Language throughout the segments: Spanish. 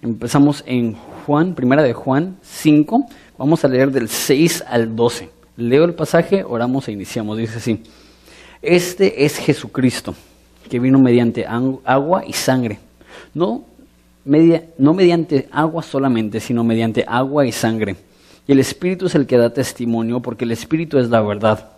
Empezamos en Juan, primera de Juan 5. Vamos a leer del 6 al 12. Leo el pasaje, oramos e iniciamos. Dice así. Este es Jesucristo, que vino mediante agua y sangre. No, no mediante agua solamente, sino mediante agua y sangre. Y el Espíritu es el que da testimonio, porque el Espíritu es la verdad.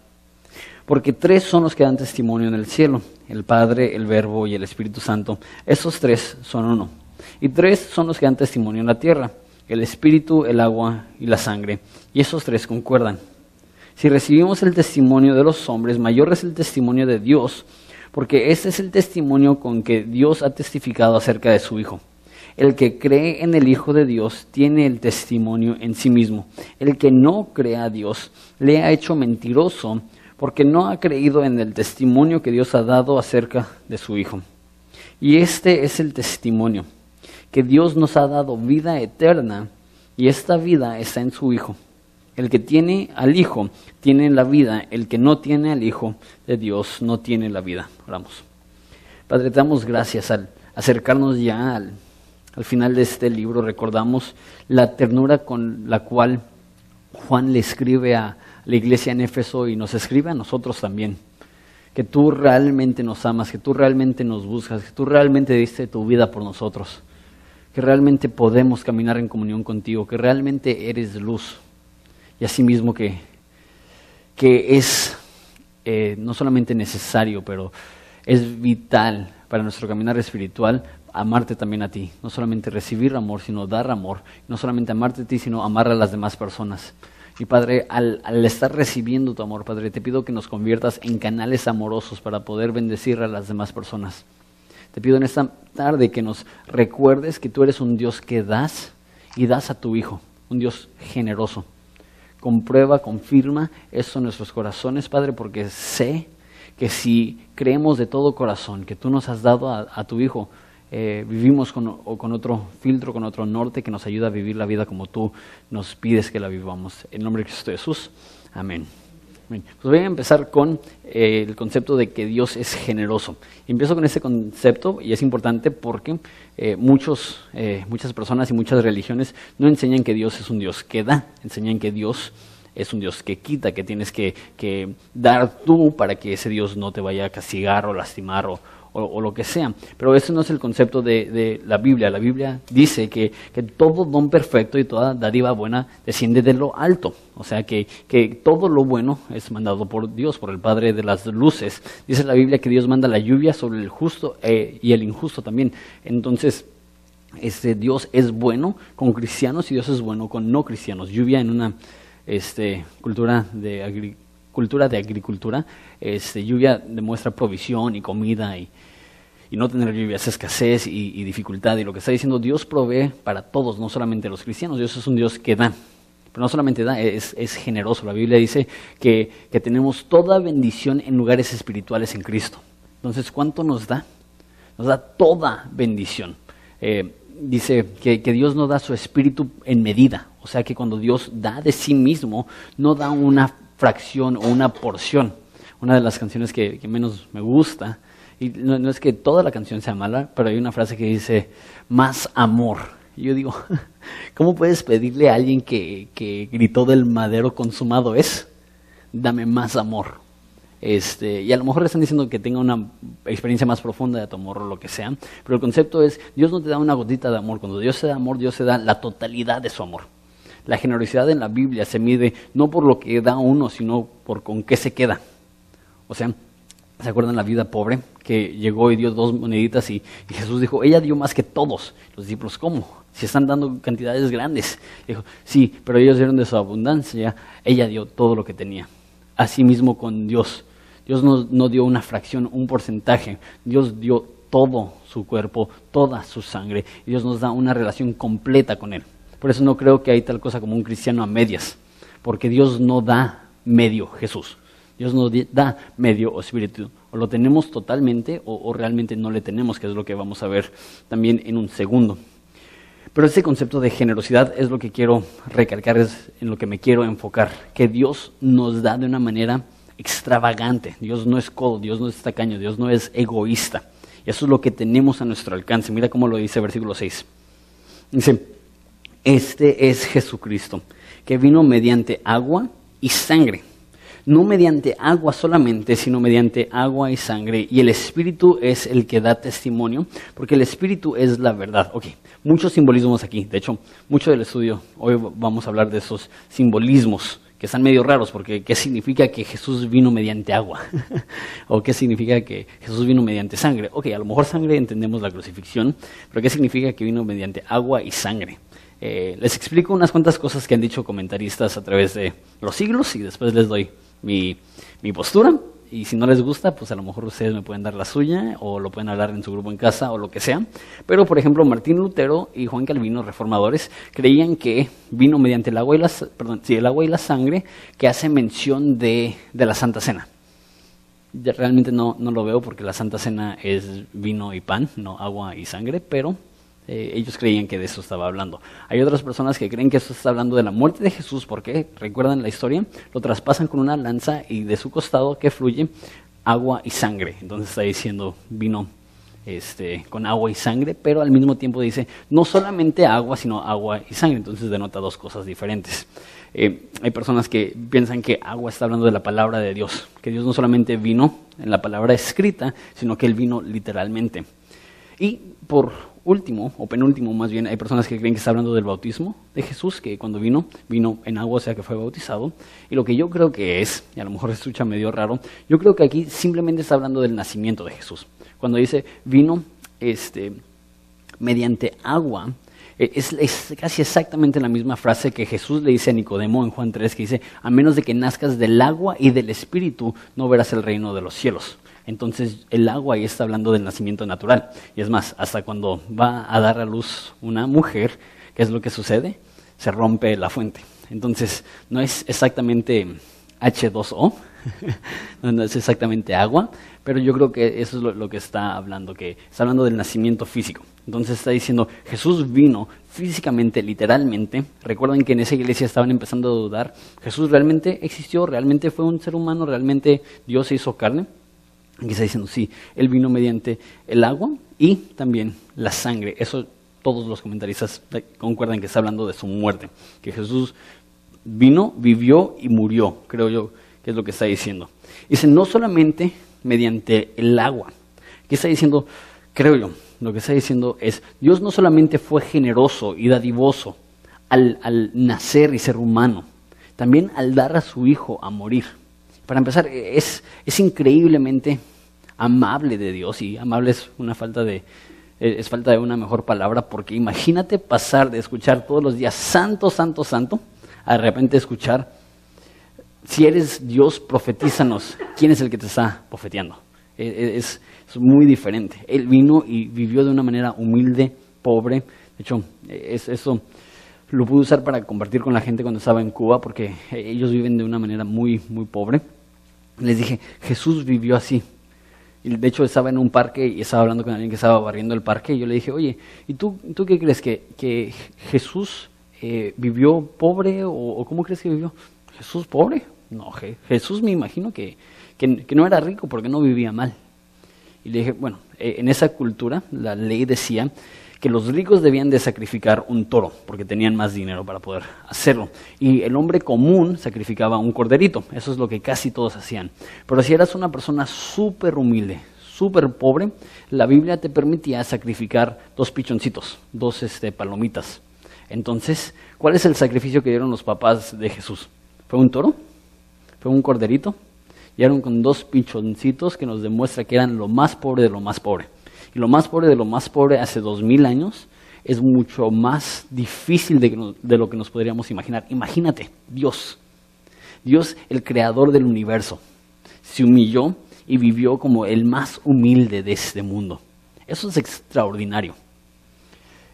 Porque tres son los que dan testimonio en el cielo, el Padre, el Verbo y el Espíritu Santo. Esos tres son uno. Y tres son los que dan testimonio en la tierra, el espíritu, el agua y la sangre. Y esos tres concuerdan. Si recibimos el testimonio de los hombres, mayor es el testimonio de Dios, porque ese es el testimonio con que Dios ha testificado acerca de su Hijo. El que cree en el Hijo de Dios tiene el testimonio en sí mismo. El que no cree a Dios le ha hecho mentiroso porque no ha creído en el testimonio que Dios ha dado acerca de su Hijo. Y este es el testimonio que Dios nos ha dado vida eterna y esta vida está en su Hijo. El que tiene al Hijo tiene la vida, el que no tiene al Hijo de Dios no tiene la vida. Oramos. Padre, te damos gracias al acercarnos ya al, al final de este libro. Recordamos la ternura con la cual Juan le escribe a la iglesia en Éfeso y nos escribe a nosotros también. Que tú realmente nos amas, que tú realmente nos buscas, que tú realmente diste tu vida por nosotros que realmente podemos caminar en comunión contigo, que realmente eres luz. Y asimismo que, que es eh, no solamente necesario, pero es vital para nuestro caminar espiritual amarte también a ti. No solamente recibir amor, sino dar amor. No solamente amarte a ti, sino amar a las demás personas. Y Padre, al, al, estar recibiendo tu amor, Padre, te pido que nos conviertas en canales amorosos para poder bendecir a las demás personas. Te pido en esta tarde que nos recuerdes que tú eres un Dios que das y das a tu Hijo, un Dios generoso. Comprueba, confirma eso en nuestros corazones, Padre, porque sé que si creemos de todo corazón que tú nos has dado a, tu Hijo, eh, vivimos con, con, otro filtro, con otro norte que nos ayuda a vivir la vida como tú nos pides que la vivamos. En nombre de Cristo Jesús. Amén. Pues voy a empezar con eh, el concepto de que Dios es generoso. Empiezo con ese concepto y es importante porque eh, muchos, eh, muchas personas y muchas religiones no enseñan que Dios es un Dios que da, enseñan que Dios es un Dios que quita, que tienes que, que dar tú para que ese Dios no te vaya a castigar o lastimar o, o, lo que sea. Pero ese no es el concepto de, la Biblia. La Biblia dice que, todo don perfecto y toda dádiva buena desciende de lo alto. O sea que, todo lo bueno es mandado por Dios, por el Padre de las luces. Dice la Biblia que Dios manda la lluvia sobre el justo eh, y el injusto también. Entonces, este, Dios es bueno con cristianos y Dios es bueno con no cristianos. Lluvia en una este, cultura de agricultura cultura de agricultura, este, lluvia demuestra provisión y comida y, no tener lluvia es escasez y, dificultad. Y lo que está diciendo Dios provee para todos, no solamente los cristianos. Dios es un Dios que da. Pero no solamente da, es, generoso. La Biblia dice que, tenemos toda bendición en lugares espirituales en Cristo. Entonces, ¿cuánto nos da? Nos da toda bendición. Eh, dice que, que, Dios no da su espíritu en medida. O sea que cuando Dios da de sí mismo, no da una fracción o una porción. Una de las canciones que, menos me gusta, y no, es que toda la canción sea mala, pero hay una frase que dice, más amor. Y yo digo, ¿cómo puedes pedirle a alguien que, que gritó del madero consumado es? Dame más amor. Este, y a lo mejor le están diciendo que tenga una experiencia más profunda de tu amor o lo que sea, pero el concepto es, Dios no te da una gotita de amor, cuando Dios te da amor, Dios te da la totalidad de su amor. La generosidad en la Biblia se mide no por lo que da uno, sino por con qué se queda. O sea, ¿se acuerdan la vida pobre? Que llegó y dio dos moneditas y, Jesús dijo, ella dio más que todos. Los discípulos, ¿cómo? Si están dando cantidades grandes. Dijo, sí, pero ellos dieron de su abundancia, ella dio todo lo que tenía. Así mismo con Dios. Dios no, no dio una fracción, un porcentaje. Dios dio todo su cuerpo, toda su sangre. Y Dios nos da una relación completa con Él. Por eso no creo que hay tal cosa como un cristiano a medias, porque Dios no da medio Jesús. Dios no da medio o espíritu. O lo tenemos totalmente o, realmente no le tenemos, que es lo que vamos a ver también en un segundo. Pero ese concepto de generosidad es lo que quiero recalcar, es en lo que me quiero enfocar, que Dios nos da de una manera extravagante. Dios no es codo, Dios no es tacaño, Dios no es egoísta. Y eso es lo que tenemos a nuestro alcance. Mira cómo lo dice versículo 6 Dice, este es Jesucristo, que vino mediante agua y sangre. No mediante agua solamente, sino mediante agua y sangre. Y el Espíritu es el que da testimonio, porque el Espíritu es la verdad. Ok, muchos simbolismos aquí. De hecho, mucho del estudio, hoy vamos a hablar de esos simbolismos que están medio raros, porque ¿qué significa que Jesús vino mediante agua? ¿O qué significa que Jesús vino mediante sangre? Ok, a lo mejor sangre entendemos la crucifixión, pero ¿qué significa que vino mediante agua y sangre? Eh, les explico unas cuantas cosas que han dicho comentaristas a través de los siglos y después les doy mi, postura y si no les gusta, pues a lo mejor ustedes me pueden dar la suya o lo pueden hablar en su grupo en casa o lo que sea. Pero, por ejemplo, Martín Lutero y Juan Calvino, reformadores, creían que vino mediante el agua y la, perdón, el agua y la sangre que hace mención de, de la Santa Cena. Realmente no, no lo veo porque la Santa Cena es vino y pan, no agua y sangre, pero eh, ellos creían que de eso estaba hablando. Hay otras personas que creen que eso está hablando de la muerte de Jesús, porque, recuerdan la historia, lo traspasan con una lanza y de su costado que fluye agua y sangre. Entonces está diciendo vino este, con agua y sangre, pero al mismo tiempo dice no solamente agua, sino agua y sangre. Entonces denota dos cosas diferentes. Eh, hay personas que piensan que agua está hablando de la palabra de Dios, que Dios no solamente vino en la palabra escrita, sino que Él vino literalmente. Y por último, o penúltimo más bien, hay personas que creen que está hablando del bautismo de Jesús, que cuando vino, vino en agua, o sea que fue bautizado. Y lo que yo creo que es, y a lo mejor escucha medio raro, yo creo que aquí simplemente está hablando del nacimiento de Jesús. Cuando dice vino este, mediante agua, e, es, es, casi exactamente la misma frase que Jesús le dice a Nicodemo en Juan 3, que dice, a menos de que nazcas del agua y del espíritu, no verás el reino de los cielos. Entonces el agua ahí está hablando del nacimiento natural. Y es más, hasta cuando va a dar a luz una mujer, ¿qué es lo que sucede? Se rompe la fuente. Entonces no es exactamente H2O, no es exactamente agua, pero yo creo que eso es lo, que está hablando, que está hablando del nacimiento físico. Entonces está diciendo, Jesús vino físicamente, literalmente. Recuerden que en esa iglesia estaban empezando a dudar, Jesús realmente existió, realmente fue un ser humano, realmente Dios se hizo carne. Aquí está diciendo, sí, él vino mediante el agua y también la sangre. Eso todos los comentaristas concuerdan que está hablando de su muerte, que Jesús vino, vivió y murió, creo yo que es lo que está diciendo. Dice, no solamente mediante el agua, que está diciendo, creo yo, lo que está diciendo es, Dios no solamente fue generoso y dadivoso al, al nacer y ser humano, también al dar a su hijo a morir. Para empezar, es, es increíblemente amable de Dios y amable es una falta de es falta de una mejor palabra porque imagínate pasar de escuchar todos los días santo, santo, santo a de repente escuchar si eres Dios, profetízanos. ¿Quién es el que te está profeteando? E, e, es, es, muy diferente. Él vino y vivió de una manera humilde, pobre. De hecho, es, eso lo pude usar para compartir con la gente cuando estaba en Cuba, porque ellos viven de una manera muy, muy pobre. Les dije, Jesús vivió así. Y de hecho estaba en un parque y estaba hablando con alguien que estaba barriendo el parque y yo le dije, oye, ¿y tú, tú qué crees? ¿Que, que Jesús eh, vivió pobre o, cómo crees que vivió? ¿Jesús pobre? No, Jesús me imagino que, que, que, no era rico porque no vivía mal. Y le dije, bueno, eh, en esa cultura la ley decía que los ricos debían de sacrificar un toro, porque tenían más dinero para poder hacerlo. Y el hombre común sacrificaba un corderito, eso es lo que casi todos hacían. Pero si eras una persona súper humilde, súper pobre, la Biblia te permitía sacrificar dos pichoncitos, dos este, palomitas. Entonces, ¿cuál es el sacrificio que dieron los papás de Jesús? ¿Fue un toro? ¿Fue un corderito? Llegaron con dos pichoncitos que nos demuestra que eran lo más pobre de lo más pobre. Y lo más pobre de lo más pobre hace dos mil años es mucho más difícil de, lo que nos podríamos imaginar. Imagínate, Dios, Dios el creador del universo, se humilló y vivió como el más humilde de este mundo. Eso es extraordinario.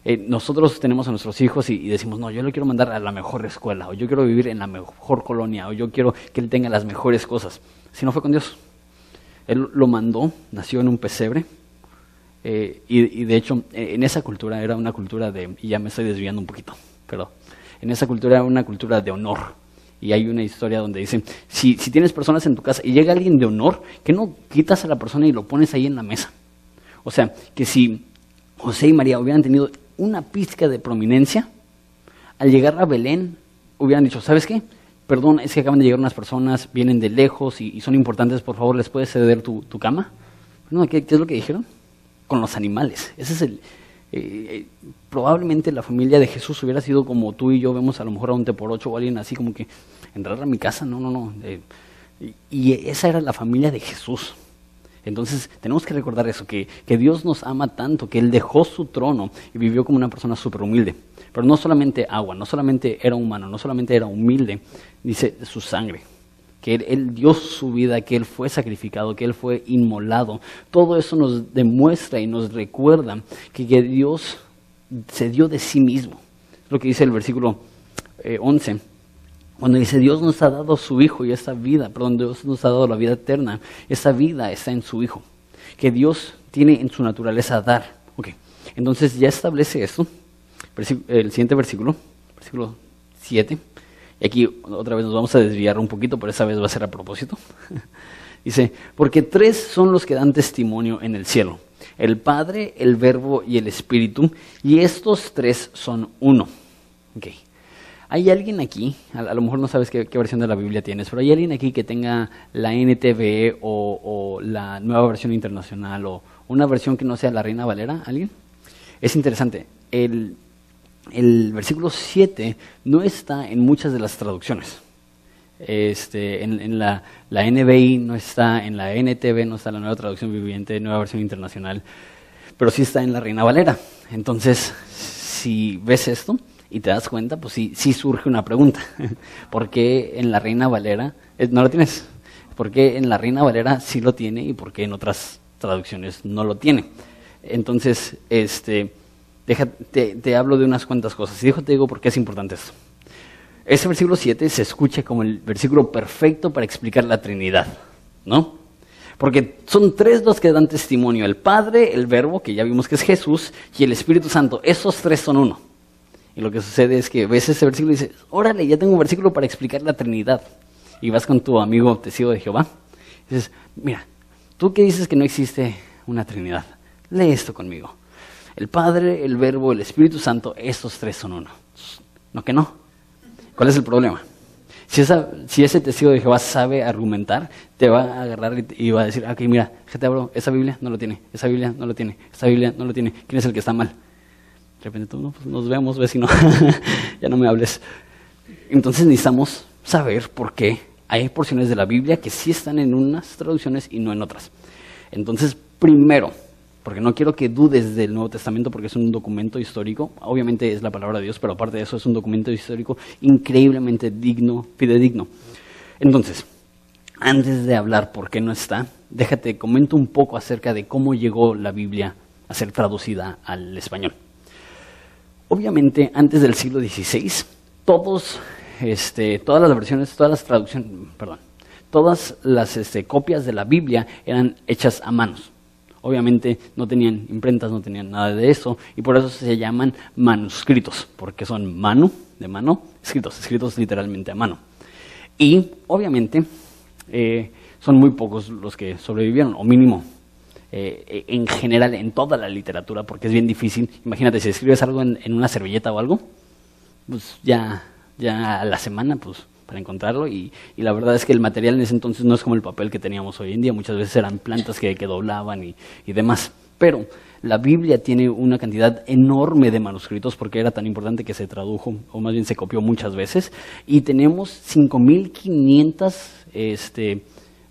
Eh, nosotros tenemos a nuestros hijos y, y, decimos, no, yo lo quiero mandar a la mejor escuela, o yo quiero vivir en la mejor colonia, o yo quiero que él tenga las mejores cosas. Si no fue con Dios. Él lo mandó, nació en un pesebre, eh, y, de hecho, eh, en esa cultura era una cultura de, y ya me estoy desviando un poquito, pero en esa cultura era una cultura de honor. Y hay una historia donde dicen, si, si tienes personas en tu casa y llega alguien de honor, que no quitas a la persona y lo pones ahí en la mesa. O sea, que si José y María hubieran tenido una pizca de prominencia, al llegar a Belén hubieran dicho, ¿sabes qué? Perdón, es que acaban de llegar unas personas, vienen de lejos y, son importantes, por favor, ¿les puedes ceder tu, cama? No, ¿qué, es lo que dijeron? Con los animales. Ese es el... Eh, probablemente la familia de Jesús hubiera sido como tú y yo vemos a lo mejor a un te por ocho o alguien así como que entrar a mi casa, no, no, no. Eh, y esa era la familia de Jesús. Entonces tenemos que recordar eso, que, que, Dios nos ama tanto, que Él dejó su trono y vivió como una persona súper humilde. Pero no solamente agua, no solamente era humano, no solamente era humilde, dice su sangre. Que él, dio su vida, que Él fue sacrificado, que Él fue inmolado. Todo eso nos demuestra y nos recuerda que, Dios se dio de sí mismo. Lo que dice el versículo 11 eh, cuando dice Dios nos ha dado su Hijo y esta vida, perdón, Dios nos ha dado la vida eterna, esa vida está en su Hijo, que Dios tiene en su naturaleza dar. Ok, entonces ya establece esto, el siguiente versículo, versículo 7, y aquí otra vez nos vamos a desviar un poquito, pero esa vez va a ser a propósito. dice, porque tres son los que dan testimonio en el cielo, el Padre, el Verbo y el Espíritu, y estos tres son uno. Okay. ¿Hay alguien aquí, a, lo mejor no sabes qué, versión de la Biblia tienes, pero hay alguien aquí que tenga la NTV o, la nueva versión internacional o una versión que no sea la Reina Valera? ¿Alguien? Es interesante. El, versículo 7 no está en muchas de las traducciones. Este, en, la, la, NBI no está, en la NTV no está la nueva traducción viviente, nueva versión internacional, pero sí está en la Reina Valera. Entonces, si ves esto, y te das cuenta, pues sí, sí surge una pregunta. ¿Por qué en la Reina Valera eh, no lo tienes? ¿Por qué en la Reina Valera sí lo tiene y por qué en otras traducciones no lo tiene? Entonces, este, te, hablo de unas cuantas cosas. Y te digo por qué es importante esto. Ese versículo 7 se escucha como el versículo perfecto para explicar la Trinidad, ¿no? Porque son tres los que dan testimonio, el Padre, el Verbo, que ya vimos que es Jesús, y el Espíritu Santo. Esos tres son uno. Y lo que sucede es que ves ese versículo y dices, órale, ya tengo un versículo para explicar la Trinidad. Y vas con tu amigo testigo de Jehová. Y dices, mira, tú que dices que no existe una Trinidad, lee esto conmigo. El Padre, el Verbo, el Espíritu Santo, estos tres son uno. No que no. ¿Cuál es el problema? Si, ese testigo de Jehová sabe argumentar, te va a agarrar y, va a decir, ok, mira, gente, bro, esa Biblia no lo tiene, esa Biblia no lo tiene, esa Biblia no lo tiene. ¿Quién es el que está mal? De repente tú, no, pues nos vemos, vecino, ya no me hables. Entonces necesitamos saber por qué hay porciones de la Biblia que sí están en unas traducciones y no en otras. Entonces, primero, porque no quiero que dudes del Nuevo Testamento porque es un documento histórico, obviamente es la palabra de Dios, pero aparte de eso es un documento histórico increíblemente digno, fidedigno. Entonces, antes de hablar por qué no está, déjate, comento un poco acerca de cómo llegó la Biblia a ser traducida al español. Obviamente, antes del siglo XVI, todos, este, todas las versiones, todas las traducciones, perdón, todas las este, copias de la Biblia eran hechas a manos. Obviamente no tenían imprentas, no tenían nada de eso, y por eso se llaman manuscritos, porque son mano, de mano, escritos, escritos literalmente a mano. Y obviamente eh, son muy pocos los que sobrevivieron, o mínimo eh, en general en toda la literatura, porque es bien difícil. Imagínate, si escribes algo en, una servilleta o algo, pues ya, ya a la semana, pues para encontrarlo. Y, la verdad es que el material en ese entonces no es como el papel que teníamos hoy en día. Muchas veces eran plantas que, que doblaban y, y demás. Pero la Biblia tiene una cantidad enorme de manuscritos porque era tan importante que se tradujo, o más bien se copió muchas veces. Y tenemos 5.500 este,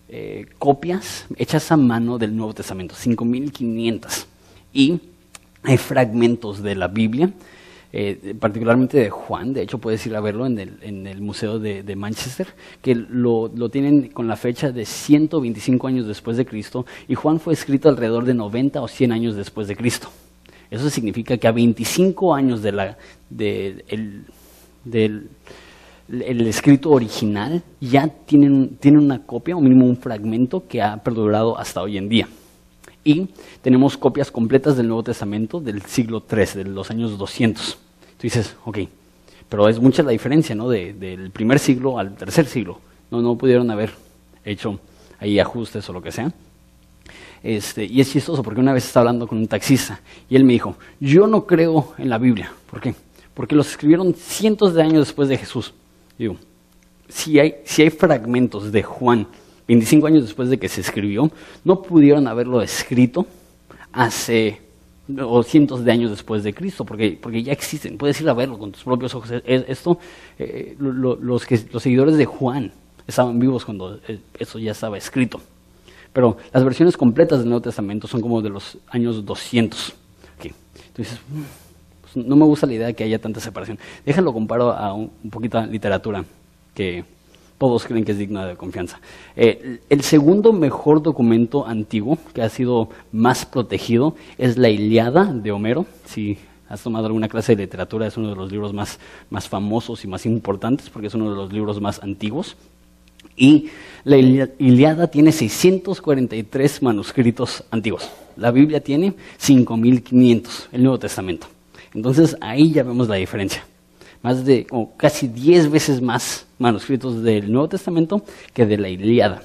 eh, copias hechas a mano del Nuevo Testamento, 5.500. Y hay fragmentos de la Biblia, eh, particularmente de Juan, de hecho puedes ir a verlo en el, Museo de, Manchester, que lo, tienen con la fecha de 125 años después de Cristo, y Juan fue escrito alrededor de 90 o 100 años después de Cristo. Eso significa que a 25 años del el escrito original ya tienen, una copia, o mínimo un fragmento que ha perdurado hasta hoy en día. Y tenemos copias completas del Nuevo Testamento del siglo III, de los años 200. Dices, ok, pero es mucha la diferencia, ¿no? del primer siglo al tercer siglo. No, no pudieron haber hecho ahí ajustes o lo que sea. Este, y es chistoso porque una vez estaba hablando con un taxista y él me dijo, yo no creo en la Biblia. ¿Por qué? Porque los escribieron cientos de años después de Jesús. Digo, si hay, si hay fragmentos de Juan 25 años después de que se escribió, no pudieron haberlo escrito hace o cientos de años después de Cristo, porque, porque ya existen, puedes ir a verlo con tus propios ojos. Esto, eh, los, que, los seguidores de Juan estaban vivos cuando eh, eso ya estaba escrito. Pero las versiones completas del Nuevo Testamento son como de los años 200. Entonces, pues, no me gusta la idea de que haya tanta separación. Déjalo comparo a un, un poquito a literatura, que todos creen que es digna de confianza. Eh, el segundo mejor documento antiguo que ha sido más protegido es la Iliada de Homero. Si has tomado alguna clase de literatura, es uno de los libros más, más famosos y más importantes porque es uno de los libros más antiguos. Y la Iliada tiene 643 manuscritos antiguos. La Biblia tiene 5500, el Nuevo Testamento. Entonces ahí ya vemos la diferencia más de casi 10 veces más manuscritos del Nuevo Testamento que de la Iliada.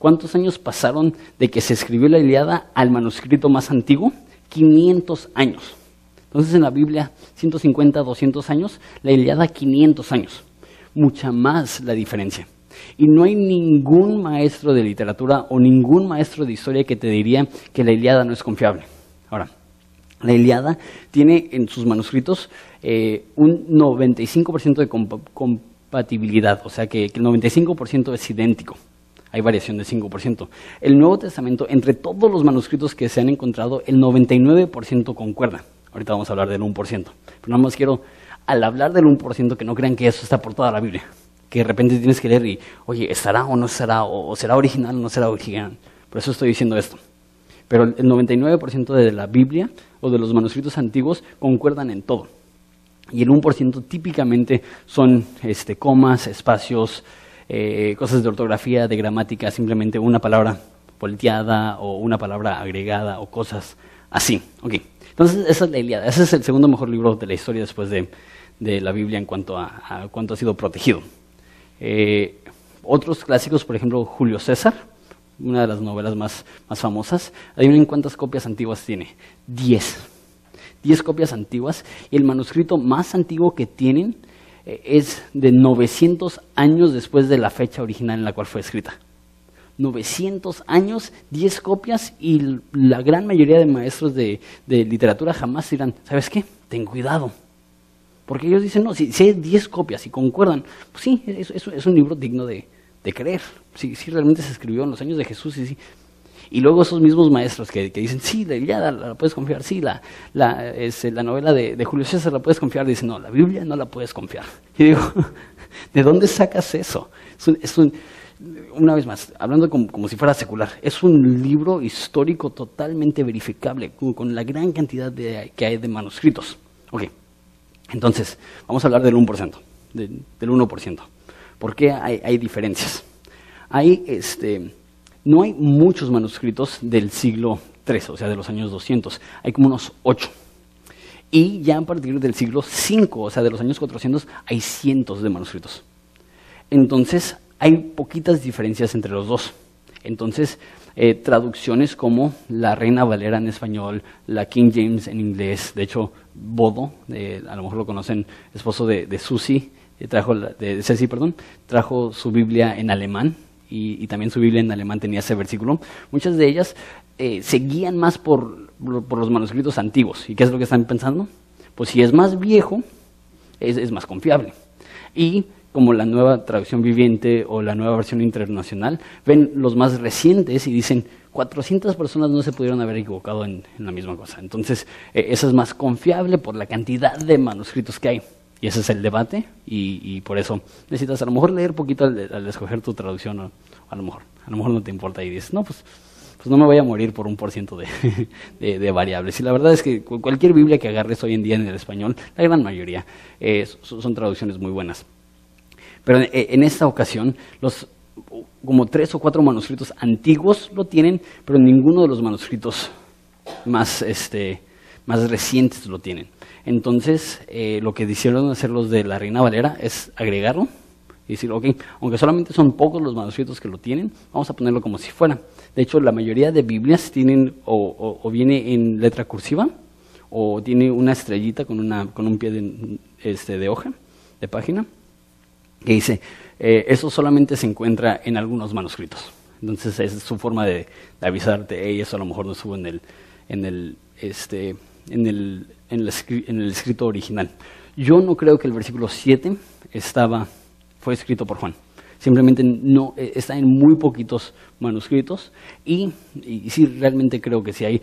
¿Cuántos años pasaron de que se escribió la Iliada al manuscrito más antiguo? 500 años. Entonces en la Biblia 150, 200 años, la Iliada 500 años. Mucha más la diferencia. Y no hay ningún maestro de literatura o ningún maestro de historia que te diría que la Iliada no es confiable. La Iliada tiene en sus manuscritos eh, un 95% de compatibilidad, o sea que, el 95% es idéntico. Hay variación de 5%. El Nuevo Testamento, entre todos los manuscritos que se han encontrado, el 99% concuerda. Ahorita vamos a hablar del 1%. Pero nada más quiero, al hablar del 1%, que no crean que eso está por toda la Biblia. Que de repente tienes que leer y, oye, ¿estará o no estará? ¿O será original o no será original? Por eso estoy diciendo esto. Pero el 99% de la Biblia o de los manuscritos antiguos concuerdan en todo. Y el 1% típicamente son este, comas, espacios, eh, cosas de ortografía, de gramática, simplemente una palabra volteada o una palabra agregada o cosas así. Okay. Entonces, esa es la Iliada. Ese es el segundo mejor libro de la historia después de, la Biblia en cuanto a, cuánto ha sido protegido. Eh, otros clásicos, por ejemplo, Julio César, una de las novelas más, más famosas. Adivinen cuántas copias antiguas tiene. Diez. Diez copias antiguas. Y el manuscrito más antiguo que tienen eh, es de 900 años después de la fecha original en la cual fue escrita. 900 años, 10 copias y la gran mayoría de maestros de, literatura jamás dirán, ¿sabes qué? Ten cuidado. Porque ellos dicen, no, si, hay 10 copias y concuerdan, pues sí, es un libro digno de, de creer, si, realmente se escribió en los años de Jesús y Y luego esos mismos maestros que, dicen, sí, la Iliada la, puedes confiar, sí, la, la, la novela de, Julio César la puedes confiar, dicen, no, la Biblia no la puedes confiar. Y digo, ¿de dónde sacas eso? Es un, una vez más, hablando como, si fuera secular, es un libro histórico totalmente verificable, con, la gran cantidad de, que hay de manuscritos. Ok, entonces, vamos a hablar del 1%, del 1%. ¿Por qué hay, diferencias? Hay, este, no hay muchos manuscritos del siglo III, o sea, de los años 200. Hay como unos ocho. Y ya a partir del siglo V, o sea, de los años 400, hay cientos de manuscritos. Entonces, hay poquitas diferencias entre los dos. Entonces, eh, traducciones como la Reina Valera en español, la King James en inglés, de hecho, Bodo, eh, a lo mejor lo conocen, esposo de, de trajo, de Ceci, perdón, trajo su Biblia en alemán y, también su Biblia en alemán tenía ese versículo. Muchas de ellas eh, se guían más por, por, los manuscritos antiguos. ¿Y qué es lo que están pensando? Pues si es más viejo, es, es más confiable. Y como la nueva traducción viviente o la nueva versión internacional, ven los más recientes y dicen, 400 personas no se pudieron haber equivocado en, la misma cosa. Entonces, eh, eso es más confiable por la cantidad de manuscritos que hay. Y ese es el debate y, por eso necesitas a lo mejor leer poquito al, escoger tu traducción, a lo mejor, a lo mejor no te importa y dices, no, pues, pues no me voy a morir por un por ciento de, variables. Y la verdad es que cualquier Biblia que agarres hoy en día en el español, la gran mayoría, eh, son, traducciones muy buenas. Pero en, en esta ocasión, los como tres o cuatro manuscritos antiguos lo tienen, pero ninguno de los manuscritos más, este, más recientes lo tienen. Entonces, eh, lo que decidieron hacer los de la Reina Valera es agregarlo y decir, ok, aunque solamente son pocos los manuscritos que lo tienen, vamos a ponerlo como si fuera. De hecho, la mayoría de Biblias tienen o, viene en letra cursiva o tiene una estrellita con, una, con un pie de, este, de hoja, de página, que dice, eh, eso solamente se encuentra en algunos manuscritos. Entonces, es su forma de, avisarte, hey, eso a lo mejor no estuvo en el, en el, este, en el, en el, escrito original. Yo no creo que el versículo 7 estaba fue escrito por Juan. Simplemente no eh, está en muy poquitos manuscritos y, sí realmente creo que si hay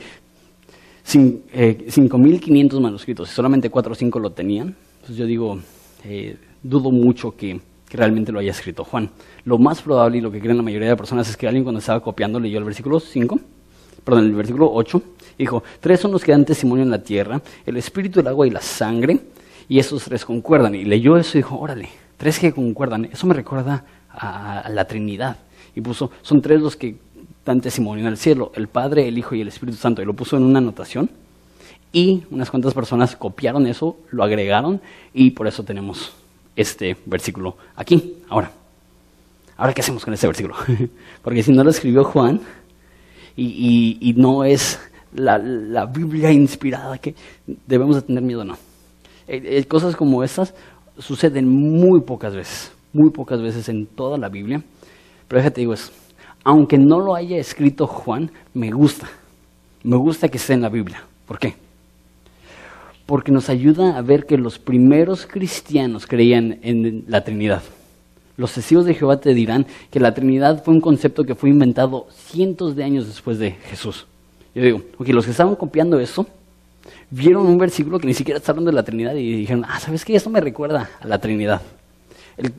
5.500 eh, manuscritos y solamente 4 o 5 lo tenían, pues yo digo, eh, dudo mucho que, realmente lo haya escrito Juan. Lo más probable y lo que creen la mayoría de personas es que alguien cuando estaba copiando leyó el versículo 5, perdón, el versículo 8, dijo, tres son los que dan testimonio en la tierra, el espíritu, el agua y la sangre, y esos tres concuerdan. Y leyó eso y dijo, órale, Tres que concuerdan. Eso me recuerda a, la Trinidad. Y puso, son tres los que dan testimonio en el cielo, el Padre, el Hijo y el Espíritu Santo. Y lo puso en una anotación. Y unas cuantas personas copiaron eso, lo agregaron y por eso tenemos este versículo aquí. Ahora, ahora qué hacemos con este versículo? Porque si no lo escribió Juan y, no es la, Biblia inspirada, que debemos de tener miedo, no. Eh, eh, cosas como estas suceden muy pocas veces, muy pocas veces en toda la Biblia. Pero déjate digo eso, aunque no lo haya escrito Juan, me gusta. Me gusta que esté en la Biblia. ¿Por qué? Porque nos ayuda a ver que los primeros cristianos creían en la Trinidad. Los testigos de Jehová te dirán que la Trinidad fue un concepto que fue inventado cientos de años después de Jesús. Yo digo, ok, los que estaban copiando eso, vieron un versículo que ni siquiera está hablando de la Trinidad y dijeron, ah, ¿sabes qué? Esto me recuerda a la Trinidad.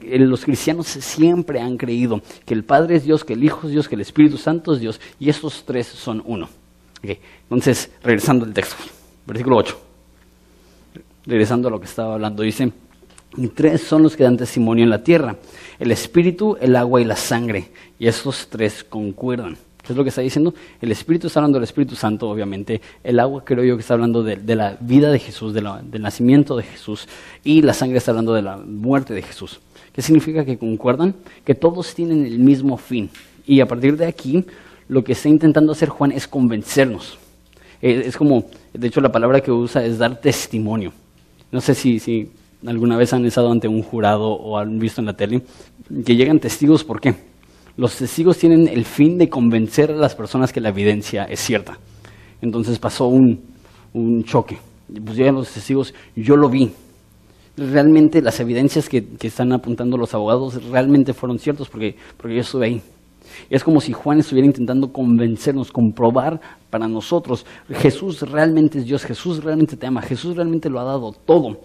los cristianos siempre han creído que el Padre es Dios, que el Hijo es Dios, que el Espíritu Santo es Dios, y estos tres son uno. Entonces, regresando al texto, versículo 8. Regresando a lo que estaba hablando, dice, y tres son los que dan testimonio en la tierra, el Espíritu, el agua y la sangre, y estos tres concuerdan. ¿Qué es lo que está diciendo? El Espíritu está hablando del Espíritu Santo, obviamente. El agua creo yo que está hablando de, la vida de Jesús, del nacimiento de Jesús. Y la sangre está hablando de la muerte de Jesús. ¿Qué significa que concuerdan? Que todos tienen el mismo fin. Y a partir de aquí, lo que está intentando hacer Juan es convencernos. Eh, es como, de hecho la palabra que usa es dar testimonio. No sé si, si alguna vez han estado ante un jurado o han visto en la tele, que llegan testigos, ¿por qué? Los testigos tienen el fin de convencer a las personas que la evidencia es cierta. Entonces pasó un, choque. Pues llegan los testigos, yo lo vi. Realmente las evidencias que, están apuntando los abogados realmente fueron ciertas porque, porque yo estuve ahí. Es como si Juan estuviera intentando convencernos, comprobar para nosotros, Jesús realmente es Dios, Jesús realmente te ama, Jesús realmente lo ha dado todo.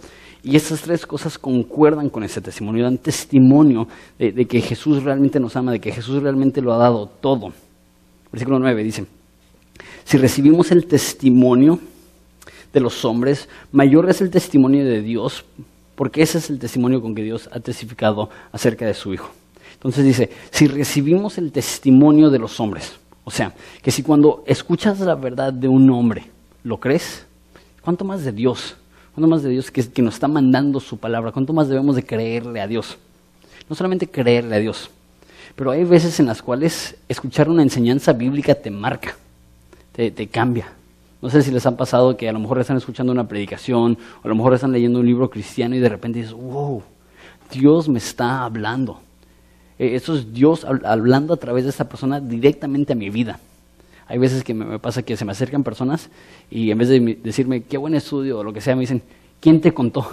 Y estas tres cosas concuerdan con ese testimonio, dan testimonio de, que Jesús realmente nos ama, de que Jesús realmente lo ha dado todo. Versículo 9 dice, si recibimos el testimonio de los hombres, mayor es el testimonio de Dios, porque ese es el testimonio con que Dios ha testificado acerca de su Hijo. Entonces dice, si recibimos el testimonio de los hombres, o sea, que si cuando escuchas la verdad de un hombre, lo crees, ¿cuánto más de Dios? ¿Cuánto más de Dios que, que nos está mandando su palabra? ¿Cuánto más debemos de creerle a Dios? No solamente creerle a Dios, pero hay veces en las cuales escuchar una enseñanza bíblica te marca, te, cambia. No sé si les ha pasado que a lo mejor están escuchando una predicación o a lo mejor están leyendo un libro cristiano y de repente dices, wow, Dios me está hablando. E, eso es Dios hablando a través de esta persona directamente a mi vida. Hay veces que me pasa que se me acercan personas y en vez de decirme qué buen estudio o lo que sea, me dicen, ¿quién te contó?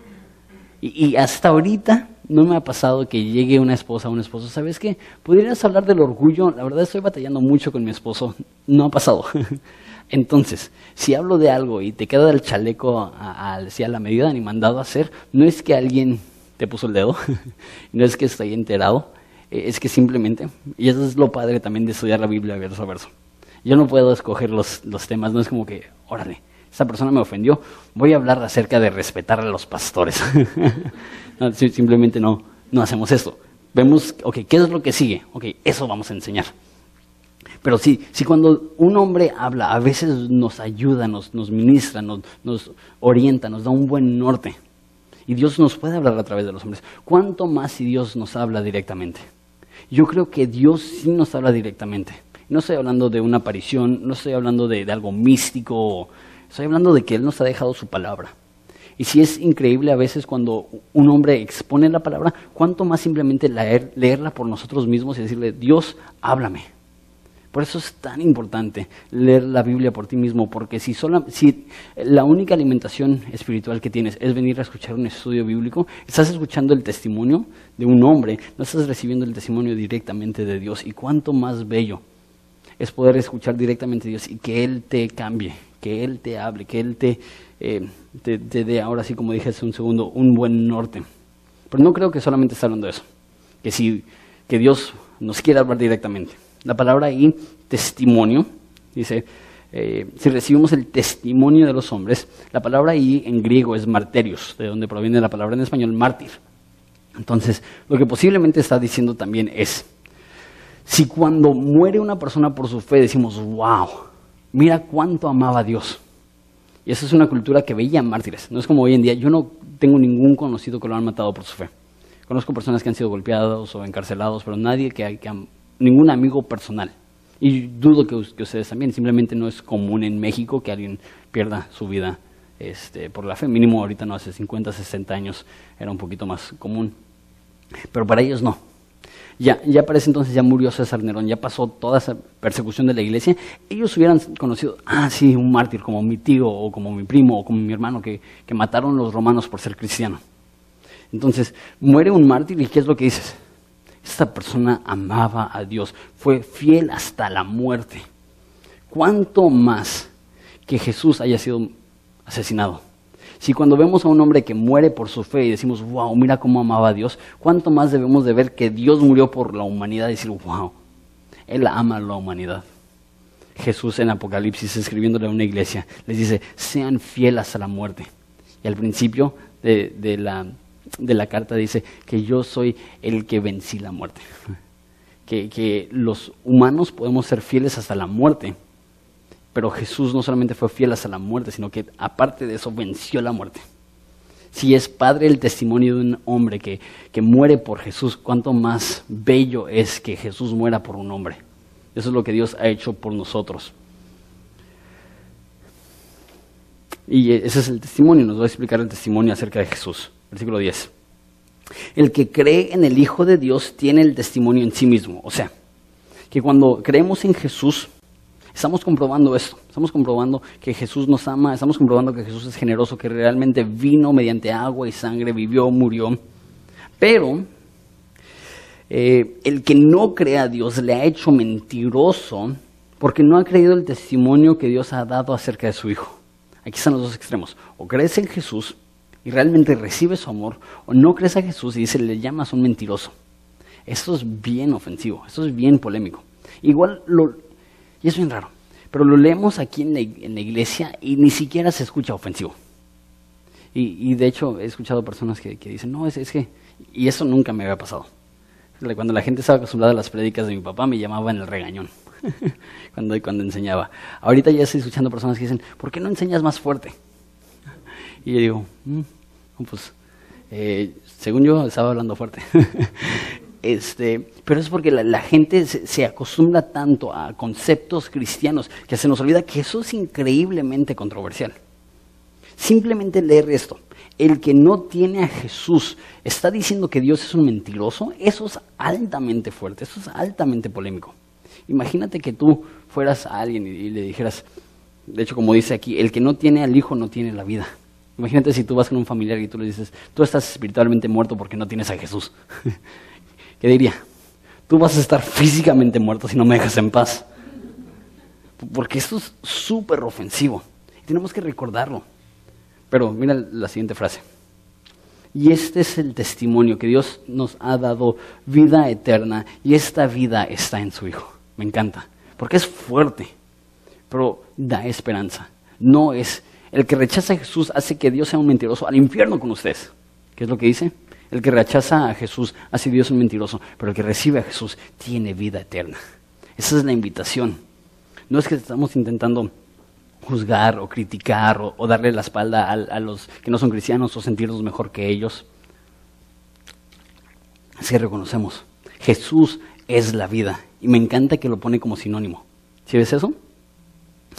y, hasta ahorita no me ha pasado que llegue una esposa o un esposo, ¿sabes qué? ¿Podrías hablar del orgullo? La verdad estoy batallando mucho con mi esposo. No ha pasado. Entonces, si hablo de algo y te queda el chaleco a, a la medida ni mandado a hacer, no es que alguien te puso el dedo, no es que estoy enterado, es que simplemente, y eso es lo padre también de estudiar la Biblia verso a verso, yo no puedo escoger los, los temas, no es como que, órale, esa persona me ofendió, voy a hablar acerca de respetar a los pastores. simplemente no, no hacemos esto. Vemos, ok, ¿qué es lo que sigue? Ok, eso vamos a enseñar. Pero sí, si cuando un hombre habla, a veces nos ayuda, nos, nos ministra, nos, nos orienta, nos da un buen norte. Y Dios nos puede hablar a través de los hombres. ¿Cuánto más si Dios nos habla directamente? Yo creo que Dios sí nos habla directamente. No estoy hablando de una aparición, no estoy hablando de, algo místico, estoy hablando de que Él nos ha dejado su palabra. Y si es increíble a veces cuando un hombre expone la palabra, cuánto más simplemente leerla por nosotros mismos y decirle, Dios, háblame. Por eso es tan importante leer la Biblia por ti mismo, porque si, si la única alimentación espiritual que tienes es venir a escuchar un estudio bíblico, estás escuchando el testimonio de un hombre, no estás recibiendo el testimonio directamente de Dios. Y cuánto más bello es poder escuchar directamente a Dios y que Él te cambie, que Él te hable, que Él te, eh, te, dé, ahora sí como dije hace un segundo, un buen norte. Pero no creo que solamente está hablando de eso, que, si, que Dios nos quiere hablar directamente. La palabra ahí, testimonio, dice, eh, si recibimos el testimonio de los hombres, la palabra ahí en griego es marterios, de donde proviene la palabra en español mártir. Entonces, lo que posiblemente está diciendo también es, si cuando muere una persona por su fe decimos, wow, mira cuánto amaba a Dios. Y esa es una cultura que veía mártires. No es como hoy en día, yo no tengo ningún conocido que lo han matado por su fe. Conozco personas que han sido golpeados o encarcelados, pero nadie que, que, ningún amigo personal. Y dudo que, ustedes también, simplemente no es común en México que alguien pierda su vida este, por la fe. Mínimo ahorita no, hace 50, 60 años era un poquito más común. Pero para ellos no. Ya, ya para ese entonces ya murió César Nerón, ya pasó toda esa persecución de la iglesia. Ellos hubieran conocido, ah, sí, un mártir como mi tío o como mi primo o como mi hermano que, que mataron los romanos por ser cristiano. Entonces, muere un mártir y ¿qué es lo que dices? Esta persona amaba a Dios, fue fiel hasta la muerte. ¿Cuánto más que Jesús haya sido asesinado? Si cuando vemos a un hombre que muere por su fe y decimos, wow, mira cómo amaba a Dios, ¿cuánto más debemos de ver que Dios murió por la humanidad y decir, wow, Él ama a la humanidad? Jesús en Apocalipsis, escribiéndole a una iglesia, les dice, sean fieles hasta la muerte. Y al principio de la de la carta dice que yo soy el que vencí la muerte. Que, que, los humanos podemos ser fieles hasta la muerte, pero Jesús no solamente fue fiel hasta la muerte, sino que aparte de eso venció la muerte. Si es padre el testimonio de un hombre que, que muere por Jesús, cuánto más bello es que Jesús muera por un hombre. Eso es lo que Dios ha hecho por nosotros. Y ese es el testimonio, nos va a explicar el testimonio acerca de Jesús. Versículo 10. El que cree en el Hijo de Dios tiene el testimonio en sí mismo. O sea, que cuando creemos en Jesús, estamos comprobando esto. Estamos comprobando que Jesús nos ama, estamos comprobando que Jesús es generoso, que realmente vino mediante agua y sangre, vivió, murió. Pero eh, el que no cree a Dios le ha hecho mentiroso porque no ha creído el testimonio que Dios ha dado acerca de su Hijo. Aquí están los dos extremos. O crees en Jesús y realmente recibe su amor, o no crees a Jesús y dice, le llamas un mentiroso. Esto es bien ofensivo, esto es bien polémico. Igual, lo, y es bien raro, pero lo leemos aquí en la, iglesia y ni siquiera se escucha ofensivo. Y, de hecho he escuchado personas que, dicen, no, es, es, que, y eso nunca me había pasado. Cuando la gente estaba acostumbrada a las prédicas de mi papá, me llamaban el regañón cuando, cuando enseñaba. Ahorita ya estoy escuchando personas que dicen, ¿por qué no enseñas más fuerte? Y yo digo, mm, pues, eh, según yo, estaba hablando fuerte. este, pero es porque la, gente se, acostumbra tanto a conceptos cristianos que se nos olvida que eso es increíblemente controversial. Simplemente leer esto. El que no tiene a Jesús está diciendo que Dios es un mentiroso. Eso es altamente fuerte, eso es altamente polémico. Imagínate que tú fueras a alguien y le dijeras, de hecho como dice aquí, el que no tiene al Hijo no tiene la vida. Imagínate si tú vas con un familiar y tú le dices, tú estás espiritualmente muerto porque no tienes a Jesús. ¿Qué diría? Tú vas a estar físicamente muerto si no me dejas en paz. Porque esto es súper ofensivo. Tenemos que recordarlo. Pero mira la siguiente frase. Y este es el testimonio que Dios nos ha dado vida eterna y esta vida está en su Hijo. Me encanta. Porque es fuerte, pero da esperanza. No es el que rechaza a Jesús hace que Dios sea un mentiroso al infierno con ustedes. ¿Qué es lo que dice? El que rechaza a Jesús hace Dios un mentiroso, pero el que recibe a Jesús tiene vida eterna. Esa es la invitación. No es que estamos intentando juzgar o criticar o, darle la espalda a, los que no son cristianos o sentirnos mejor que ellos. Así reconocemos, Jesús es la vida. Y me encanta que lo pone como sinónimo. ¿Sí ves eso?